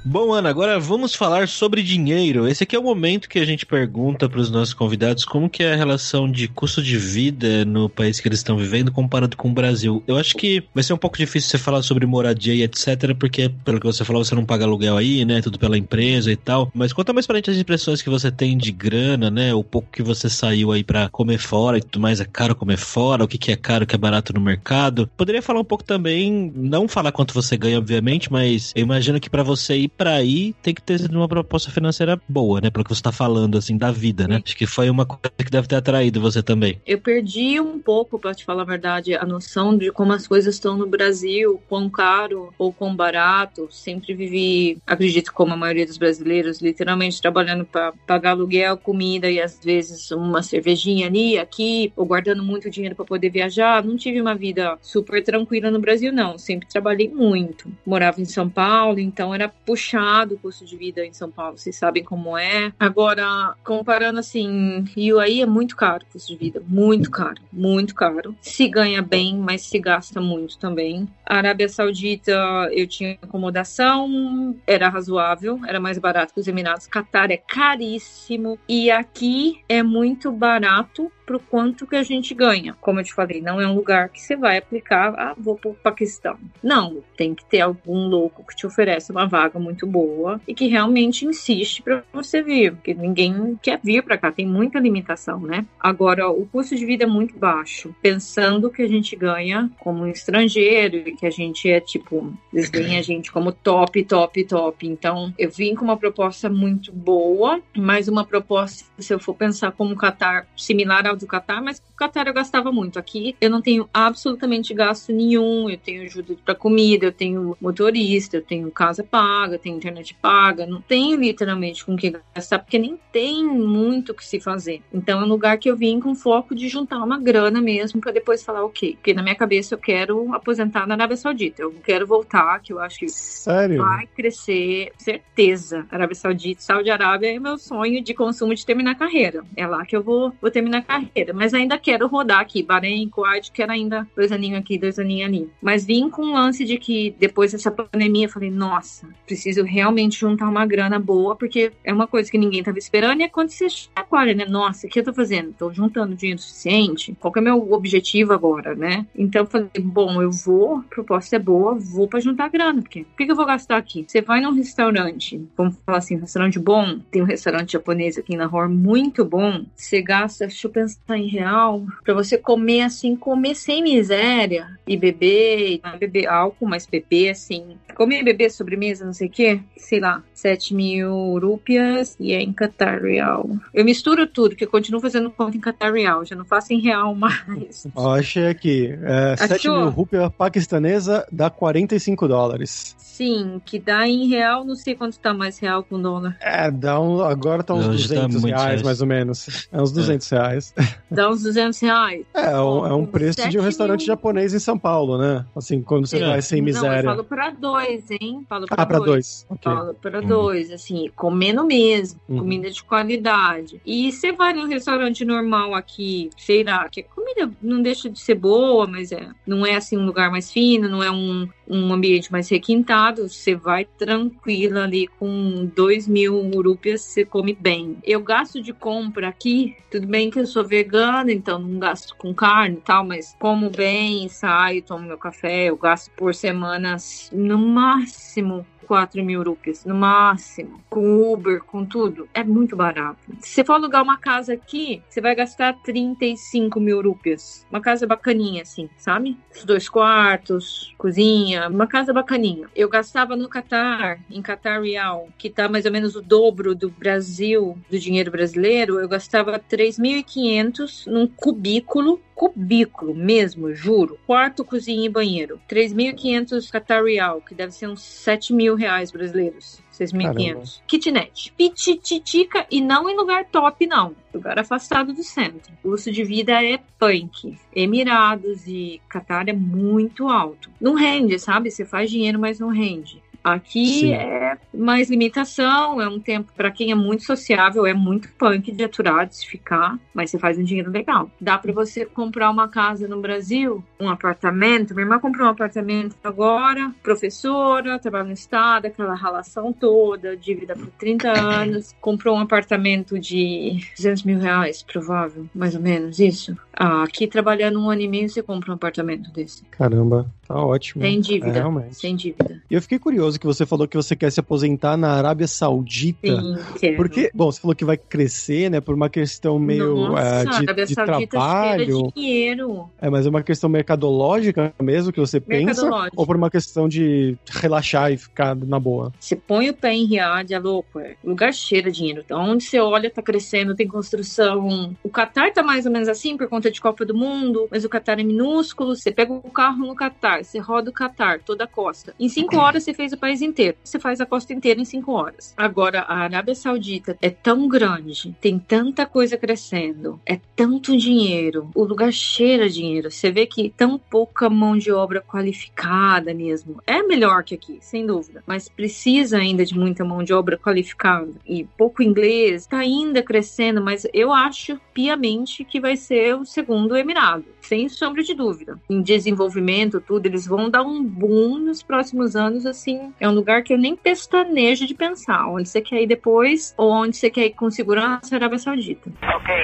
Bom, Ana, agora vamos falar sobre dinheiro. Esse aqui é o momento que a gente pergunta para os nossos convidados como que é a relação de custo de vida no país que eles estão vivendo comparado com o Brasil. Eu acho que vai ser um pouco difícil você falar sobre moradia e etc, porque pelo que você falou, você não paga aluguel aí, né? Tudo pela empresa e tal. Mas conta mais pra gente as impressões que você tem de grana, né? O pouco que você saiu aí pra comer fora e tudo mais. É caro comer fora? O que que é caro, o que é barato no mercado? Poderia falar um pouco também, não falar quanto você ganha, obviamente, mas eu imagino que pra você ir pra ir tem que ter sido uma proposta financeira boa, né? Pelo que você tá falando, assim, da vida, né? Acho que foi uma coisa que deve ter atraído você também. Eu perdi um pouco, pra te falar a verdade, a noção de como as coisas estão no Brasil, quão caro ou quão barato. Sempre vivi, acredito como a maioria dos brasileiros, literalmente trabalhando para pagar aluguel, comida e às vezes uma cervejinha ali, aqui, ou guardando muito dinheiro para poder viajar. Não tive uma vida super tranquila no Brasil, não. Sempre trabalhei muito. Morava em São Paulo, então era puxado o custo de vida em São Paulo. Vocês sabem como é. Agora, comparando assim, aí é muito caro o custo de vida. Muito caro. Muito caro. Se ganha bem, mas se gasta muito também. Arábia Saudita, eu tinha acomodação, era razoável, era mais barato que os Emirados. Catar é caríssimo. E aqui é muito barato pro quanto que a gente ganha. Como eu te falei, não é um lugar que você vai aplicar, ah, vou pro Paquistão. Não, tem que ter algum louco que te oferece uma vaga muito boa e que realmente insiste para você vir, porque ninguém quer vir para cá, tem muita limitação, né? Agora, o custo de vida é muito baixo, pensando que a gente ganha como estrangeiro e que a gente é tipo, eles veem a gente como top, top, top. Então, eu vim com uma proposta muito boa, mas uma proposta, se eu for pensar como Qatar, similar ao do Qatar, mas o Qatar eu gastava muito. Aqui eu não tenho absolutamente gasto nenhum. Eu tenho ajuda para comida, eu tenho motorista, eu tenho casa paga, tenho internet paga. Não tenho literalmente com que gastar, porque nem tem muito o que se fazer. Então é um lugar que eu vim com foco de juntar uma grana mesmo para depois falar ok. Porque na minha cabeça eu quero aposentar na Arábia Saudita. Eu quero voltar, que eu acho que Sério? vai crescer, certeza. Arábia Saudita, Saudi Arábia é meu sonho de consumo de terminar a carreira. É lá que eu vou, vou terminar a carreira mas ainda quero rodar aqui, Bahrein, Kuwait, quero ainda dois aninhos aqui, dois aninhos ali. Mas vim com o lance de que depois dessa pandemia, eu falei, nossa, preciso realmente juntar uma grana boa, porque é uma coisa que ninguém tava esperando, e é quando você chacoalha, né? Nossa, o que eu tô fazendo? Tô juntando dinheiro suficiente? Qual que é meu objetivo agora, né? Então eu falei, bom, eu vou, proposta é boa, vou para juntar grana, porque o que, que eu vou gastar aqui? Você vai num restaurante, vamos falar assim, um restaurante bom, tem um restaurante japonês aqui na Lahore muito bom, você gasta, deixa eu pensar, tá em real, para você comer assim, comer sem miséria e beber, não é beber álcool, mas beber assim, comer, beber sobremesa, não sei o que, sei lá, 7 mil rúpias e é em Qatar Real. Eu misturo tudo, que eu continuo fazendo conta em Qatar Real, já não faço em real mais. *laughs* Ó, achei aqui, é, 7 mil rúpias paquistanesa dá 45 dólares. Sim, que dá em real, não sei quanto tá mais real com dólar. É, dá um, agora tá uns Hoje tá 200 muito reais, reais. mais ou menos. É uns 200 reais. Dá uns 200 reais. É, é um, é um preço de 7 um restaurante mil. japonês em São Paulo, né? Assim, quando você Sim. vai sem Não, eu miséria. falo pra dois, hein? Falo pra ah, pra dois. dois. Ok. Falo para Uhum. dois, assim, comendo mesmo, Uhum. comida de qualidade. E você vai num restaurante normal aqui, sei lá, que a comida não deixa de ser boa, mas é, não é assim um lugar mais fino, não é um, um ambiente mais requintado. Você vai tranquila ali com dois mil rúpias, você come bem. Eu gasto de compra aqui, tudo bem que eu sou vegana, então não gasto com carne e tal, mas como bem, saio, tomo meu café, eu gasto por semana no máximo 4 mil rupias, no máximo. Com Uber, com tudo. É muito barato. Se você for alugar uma casa aqui, você vai gastar 35 mil rupias. Uma casa bacaninha, assim, sabe? Os dois quartos, cozinha, uma casa bacaninha. Eu gastava no Qatar, em Qatar Real, que tá mais ou menos o dobro do Brasil, do dinheiro brasileiro, eu gastava 3.500 num cubículo cubículo mesmo, juro. Quarto, cozinha e banheiro. 3.500 Qatar Real, que deve ser uns 7 mil reais brasileiros. 6.500. Kitnet. Pitititica e não em lugar top, não. Lugar afastado do centro. O custo de vida é punk. Emirados e Qatar é muito alto. Não rende, sabe? Você faz dinheiro, mas não rende. Aqui Sim. é mais limitação, é um tempo para quem é muito sociável, é muito punk de aturar, de se ficar, mas você faz um dinheiro legal. Dá para você comprar uma casa no Brasil, um apartamento. Minha irmã comprou um apartamento agora, professora, trabalha no estado, aquela relação toda, dívida por 30 anos, comprou um apartamento de 200 mil reais, provável, mais ou menos isso. Ah, aqui trabalhando um ano e meio você compra um apartamento desse. Caramba, tá ótimo. Sem É, dívida. realmente. Sem dívida. E eu fiquei curioso curioso que você falou que você quer se aposentar na Arábia Saudita. Sim, quero. Porque, bom, você falou que vai crescer, né, por uma questão meio Nossa, a de, Arábia de Saudita trabalho. dinheiro. É, mas é uma questão mercadológica mesmo que você pensa? Ou por uma questão de relaxar e ficar na boa? Você põe o pé em Riad, é louco, é. O lugar cheira dinheiro. Então, onde você olha, tá crescendo, tem construção. O Catar tá mais ou menos assim por conta de Copa do Mundo, mas o Catar é minúsculo. Você pega o carro no Catar, você roda o Catar, toda a costa. Em cinco horas você fez o país inteiro. Você faz a costa inteira em cinco horas. Agora, a Arábia Saudita é tão grande, tem tanta coisa crescendo, é tanto dinheiro. O lugar cheira dinheiro. Você vê que tão pouca mão de obra qualificada mesmo. É melhor que aqui, sem dúvida, mas precisa ainda de muita mão de obra qualificada e pouco inglês. Está ainda crescendo, mas eu acho piamente que vai ser o segundo Emirado, sem sombra de dúvida. Em desenvolvimento, tudo, eles vão dar um boom nos próximos anos, assim. É um lugar que eu nem pestanejo de pensar onde você quer ir depois ou onde você quer ir com segurança, Arábia Saudita. Okay,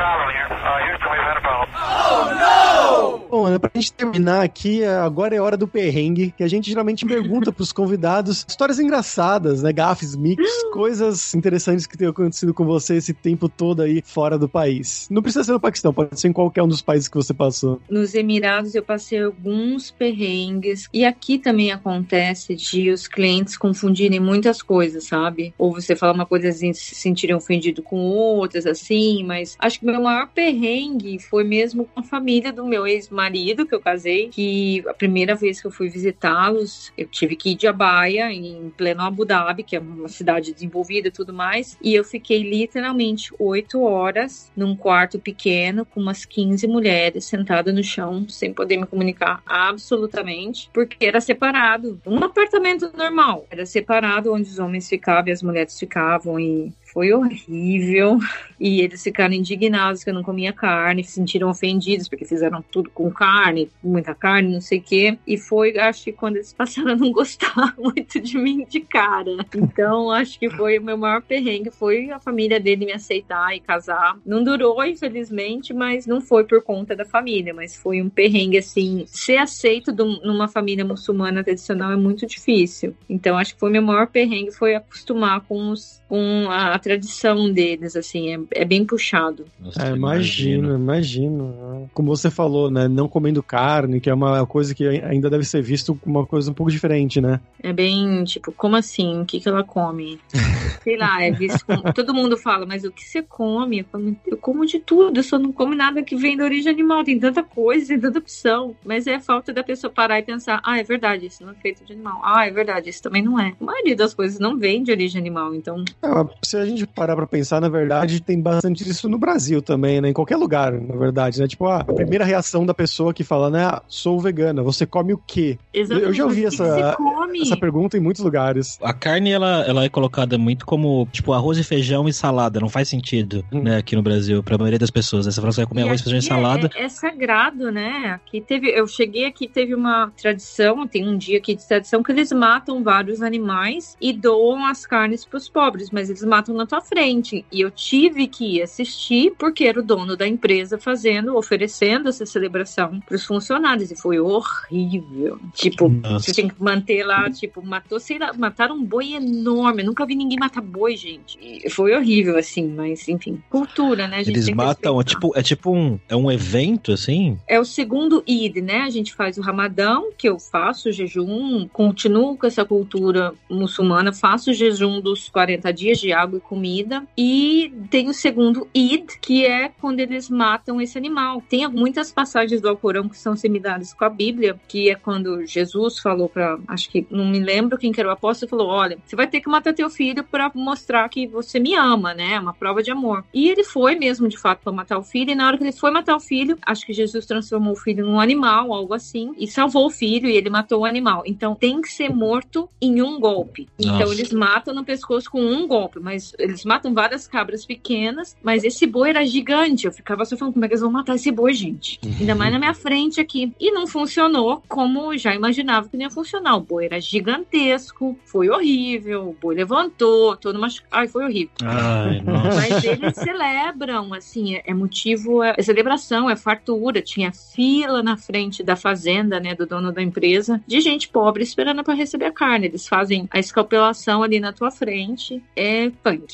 Houston, we've had a problem here. Uh, Houston, we've had a problem. Bom, Ana, pra gente terminar aqui, é, agora é hora do perrengue, que a gente geralmente pergunta pros convidados histórias engraçadas, né? Gafes, mix, coisas interessantes que tenham acontecido com você esse tempo todo aí fora do país. Não precisa ser no Paquistão, pode ser em qualquer um dos países que você passou. Nos Emirados eu passei alguns perrengues e aqui também acontece de os clientes confundirem muitas coisas, sabe? Ou você fala uma coisa assim, se sentirem ofendido com outras, assim, mas acho que o meu maior perrengue foi mesmo com a família do meu ex-marido, que eu casei, que a primeira vez que eu fui visitá-los, eu tive que ir de Abaia, em pleno Abu Dhabi, que é uma cidade desenvolvida e tudo mais, e eu fiquei literalmente oito horas num quarto pequeno com umas 15 mulheres sentadas no chão, sem poder me comunicar absolutamente, porque era separado. Um apartamento normal, era separado onde os homens ficavam e as mulheres ficavam, e foi horrível. E eles ficaram indignados que eu não comia carne, se sentiram ofendidos porque fizeram tudo com carne, muita carne, não sei o quê. E foi, acho que quando eles passaram a não *laughs* gostar muito de mim de cara. Então, acho que foi o meu maior perrengue, foi a família dele me aceitar e casar. Não durou, infelizmente, mas não foi por conta da família, mas foi um perrengue assim. Ser aceito numa família muçulmana tradicional é muito difícil. Então, acho que foi meu maior perrengue foi acostumar com os com a tradição deles, assim, é, é bem puxado. Nossa, É, imagino, imagino. Como você falou, né? Não comendo carne, que é uma coisa que ainda deve ser visto como uma coisa um pouco diferente, né? É bem, tipo, como assim? O que, que ela come? *laughs* Sei lá, é visto como... Todo mundo fala, mas o que você come? Eu, falo, eu como de tudo, eu só não como nada que vem da origem animal. Tem tanta coisa, tem tanta opção. Mas é falta da pessoa parar e pensar, ah, é verdade, isso não é feito de animal. Ah, é verdade, isso também não é. A maioria das coisas não vem de origem animal, então... É, mas se a gente parar pra pensar, na verdade, tem bastante disso no Brasil também, né? Em qualquer lugar, na verdade, né? Tipo, ah, a primeira reação da pessoa que fala, né? Ah, sou vegana, você come o quê? Eu já ouvi essa- você come? Essa pergunta em muitos lugares. A carne, ela, ela é colocada muito como, tipo, arroz e feijão e salada. Não faz sentido, Hum. né, aqui no Brasil, pra maioria das pessoas. Aí você fala, você vai comer E arroz, feijão e salada. É, é sagrado, né? Aqui teve, eu cheguei aqui, teve uma tradição, tem um dia aqui de tradição que eles matam vários animais e doam as carnes para os pobres, mas eles matam na tua frente. E eu tive que ir assistir porque era o dono da empresa fazendo, oferecendo essa celebração para os funcionários e foi horrível. Tipo, Nossa. você tinha que manter lá, tipo, matou, sei lá, mataram um boi enorme. Eu nunca vi ninguém matar boi, gente. E foi horrível, assim, mas enfim. Cultura, né? Eles tem matam, é tipo, é tipo um, é um evento, assim? É o segundo Eid, né? A gente faz o Ramadão, que eu faço o jejum, continuo com essa cultura muçulmana, faço o jejum dos 40 dias de água e comida. E tem o segundo Eid, que é quando eles matam esse animal. Tem muitas passagens do Alcorão que são similares com a Bíblia, que é quando Jesus falou para, acho que não me lembro quem que era o apóstolo, falou: "Olha, você vai ter que matar teu filho para mostrar que você me ama, né? É uma prova de amor". E ele foi mesmo de fato para matar o filho, e na hora que ele foi matar o filho, acho que Jesus transformou o filho num animal, algo assim, e salvou o filho e ele matou o animal. Então tem que ser morto em um golpe. Então Nossa. eles matam no pescoço com um golpe, mas eles matam várias cabras pequenas, mas esse boi era gigante. Eu ficava só falando, como é que eles vão matar esse boi, gente? *laughs* Ainda mais na minha frente aqui. E não funcionou como já imaginava que não ia funcionar. O boi era gigantesco, foi horrível, o boi levantou, todo machucado. Ai, foi horrível. Ai. *laughs* Mas eles celebram, assim, é, é motivo, é, é celebração, é fartura. Tinha fila na frente da fazenda, né, do dono da empresa, de gente pobre esperando para receber a carne. Eles fazem a escalpelação ali na tua frente. É punk.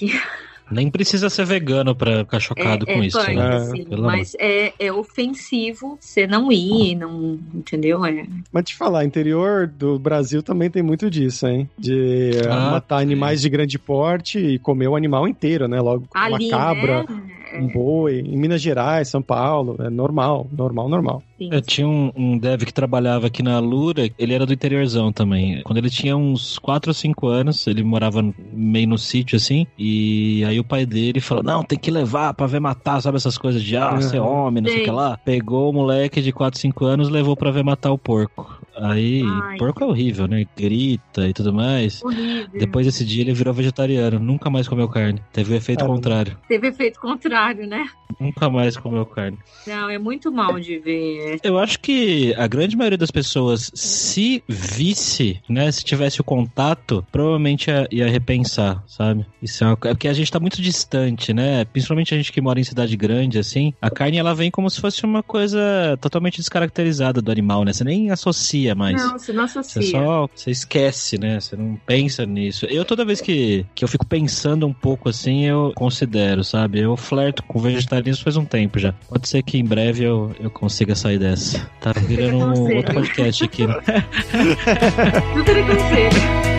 Nem precisa ser vegano pra ficar chocado é, com é isso, punk, né? assim, Pelo mas é, é ofensivo você não ir, não, entendeu? É. Mas te falar, interior do Brasil também tem muito disso, hein? De Ah, matar sim. animais de grande porte e comer o animal inteiro, né? Logo, Ali, uma cabra, né? Um boi. Em Minas Gerais, São Paulo, é normal, normal, normal. Sim. Eu tinha um, um dev que trabalhava aqui na Lura, ele era do interiorzão também. Quando ele tinha uns 4 ou 5 anos, ele morava meio no sítio assim, e aí o pai dele falou: Não, tem que levar pra ver matar, sabe essas coisas de ah, Uhum. ser homem, não sei o que lá. Pegou o moleque de 4, 5 anos, levou pra ver matar o porco. Aí, Ai. porco é horrível, né? Grita e tudo mais. Horrível. Depois desse dia ele virou vegetariano, nunca mais comeu carne. Teve o efeito Caramba. contrário. Teve efeito contrário, né? Nunca mais comeu carne. Não, é muito mal de ver. Eu acho que a grande maioria das pessoas, se visse, né, se tivesse o contato, provavelmente ia, ia repensar, sabe? Isso é, uma, é porque a gente tá muito distante, né? Principalmente a gente que mora em cidade grande, assim. A carne, ela vem como se fosse uma coisa totalmente descaracterizada do animal, né? Você nem associa mais. Não, você não Você associa. só, você esquece, né? Você não pensa nisso. Eu toda vez que, que eu fico pensando um pouco assim, eu considero, sabe? Eu flerto com vegetarianismo faz um tempo já. Pode ser que em breve eu, eu consiga sair dessa. Tá virando um outro podcast aqui. né? *laughs*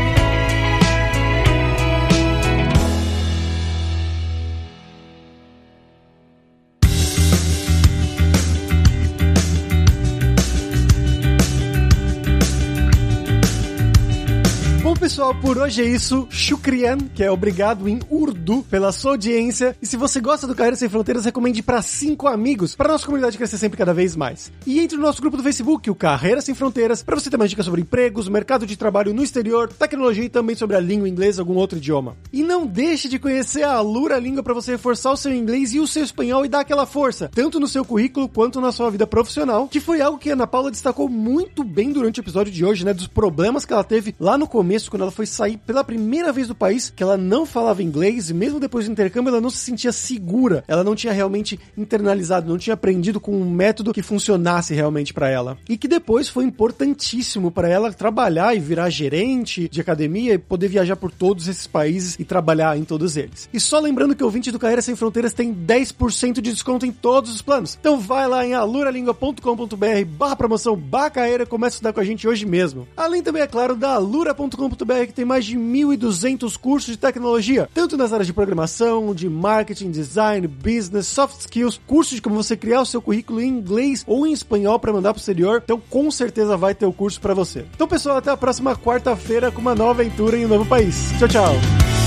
pessoal, por hoje é isso. Shukrian, que é obrigado em urdu pela sua audiência. E se você gosta do Carreira Sem Fronteiras, recomende para cinco amigos, para nossa comunidade crescer sempre cada vez mais. E entre no nosso grupo do Facebook, o Carreira Sem Fronteiras, para você ter mais dicas sobre empregos, mercado de trabalho no exterior, tecnologia e também sobre a língua inglesa, algum outro idioma. E não deixe de conhecer a Alura Língua para você reforçar o seu inglês e o seu espanhol e dar aquela força, tanto no seu currículo quanto na sua vida profissional, que foi algo que a Ana Paula destacou muito bem durante o episódio de hoje, né, dos problemas que ela teve lá no começo, quando ela foi sair pela primeira vez do país, que ela não falava inglês e mesmo depois do intercâmbio ela não se sentia segura, ela não tinha realmente internalizado, não tinha aprendido com um método que funcionasse realmente para ela. E que depois foi importantíssimo para ela trabalhar e virar gerente de academia e poder viajar por todos esses países e trabalhar em todos eles. E só lembrando que o ouvinte do Carreira Sem Fronteiras tem 10% de desconto em todos os planos. Então vai lá em aluralingua.com.br barra promoção e começa a estudar com a gente hoje mesmo. Além também, é claro, da alura.com.br que tem mais de 1.200 cursos de tecnologia, tanto nas áreas de programação, de marketing, design, business, soft skills, cursos de como você criar o seu currículo em inglês ou em espanhol para mandar pro exterior. Então com certeza vai ter o curso para você. Então pessoal, até a próxima quarta-feira com uma nova aventura em um novo país. Tchau, tchau.